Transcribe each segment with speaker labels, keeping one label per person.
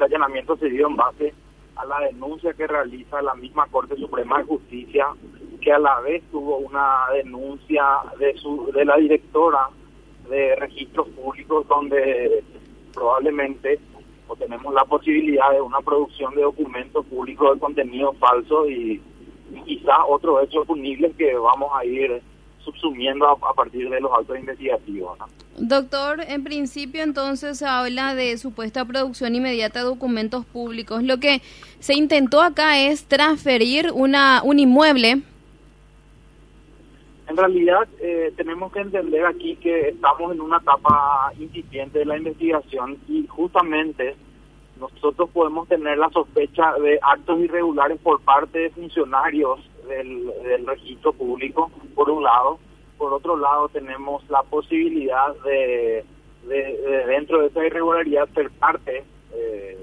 Speaker 1: este allanamiento se dio en base a la denuncia que realiza la misma Corte Suprema de Justicia, que a la vez tuvo una denuncia de, su, de la directora de registros públicos donde probablemente tenemos la posibilidad de una producción de documentos públicos de contenido falso y, y quizá otros hechos punibles que vamos a ir subsumiendo a, partir de los actos investigativos.
Speaker 2: Doctor, en principio entonces se habla de supuesta producción inmediata de documentos públicos. Lo que se intentó acá es transferir una un inmueble.
Speaker 1: En realidad eh, tenemos que entender aquí que estamos en una etapa incipiente de la investigación y justamente nosotros podemos tener la sospecha de actos irregulares por parte de funcionarios del, registro público, por un lado. Por otro lado, tenemos la posibilidad de, dentro de esa irregularidad, ser parte eh,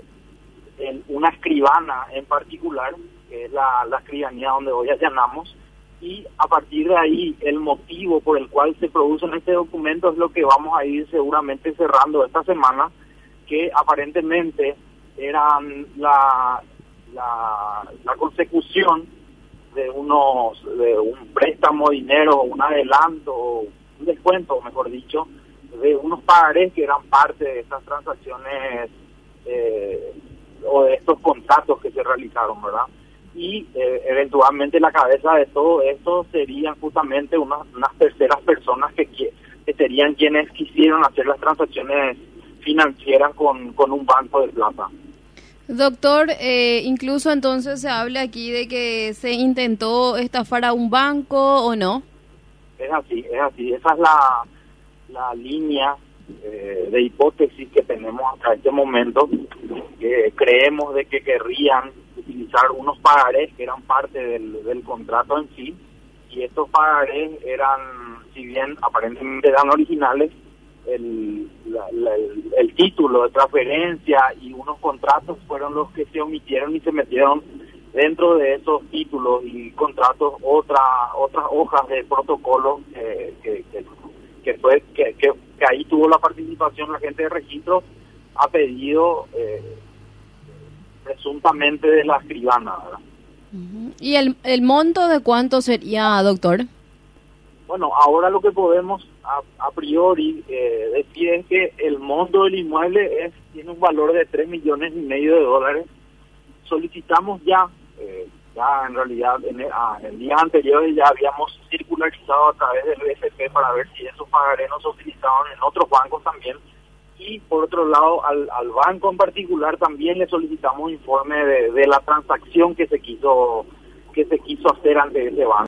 Speaker 1: en una escribana en particular, que es la, la escribanía donde hoy allanamos, y a partir de ahí el motivo por el cual se producen este documento es lo que vamos a ir seguramente cerrando esta semana, que aparentemente eran la, la consecución de unos de un préstamo de dinero, un adelanto, un descuento, mejor dicho, de unos pagarés que eran parte de estas transacciones eh, o de estos contratos que se realizaron, ¿verdad? Y eh, eventualmente la cabeza de todo esto serían justamente unas, terceras personas que, que serían quienes quisieron hacer las transacciones financieras con, con un banco de plata.
Speaker 2: Doctor, eh, incluso entonces se habla aquí de que se intentó estafar a un banco o no.
Speaker 1: Es así, es así. Esa es la, la línea eh, de hipótesis que tenemos hasta este momento. Que creemos de que querrían utilizar unos pagarés que eran parte del, del contrato en sí. Y estos pagarés eran, si bien aparentemente eran originales, el, el, título de transferencia y unos contratos fueron los que se omitieron y se metieron dentro de esos títulos y contratos otra, otras hojas de protocolo que, que, fue que, que, ahí tuvo la participación la gente de registro ha pedido eh, presuntamente de la escribana.
Speaker 2: ¿Y el, el monto de cuánto sería, doctor?
Speaker 1: Bueno, ahora lo que podemos a, priori eh, decir es que el monto del inmueble es tiene un valor de 3 millones y medio de dólares. Solicitamos ya, eh, ya en realidrealidad en el, ah, día anterior ya habíamos circularizado a través del BFP para ver si esos pagarés no se utilizaban en otros bancos también. Y por otro lado, al, al banco en particular también le solicitamos informe de, de la transacción que se quiso que se quiso hacer ante ese banco.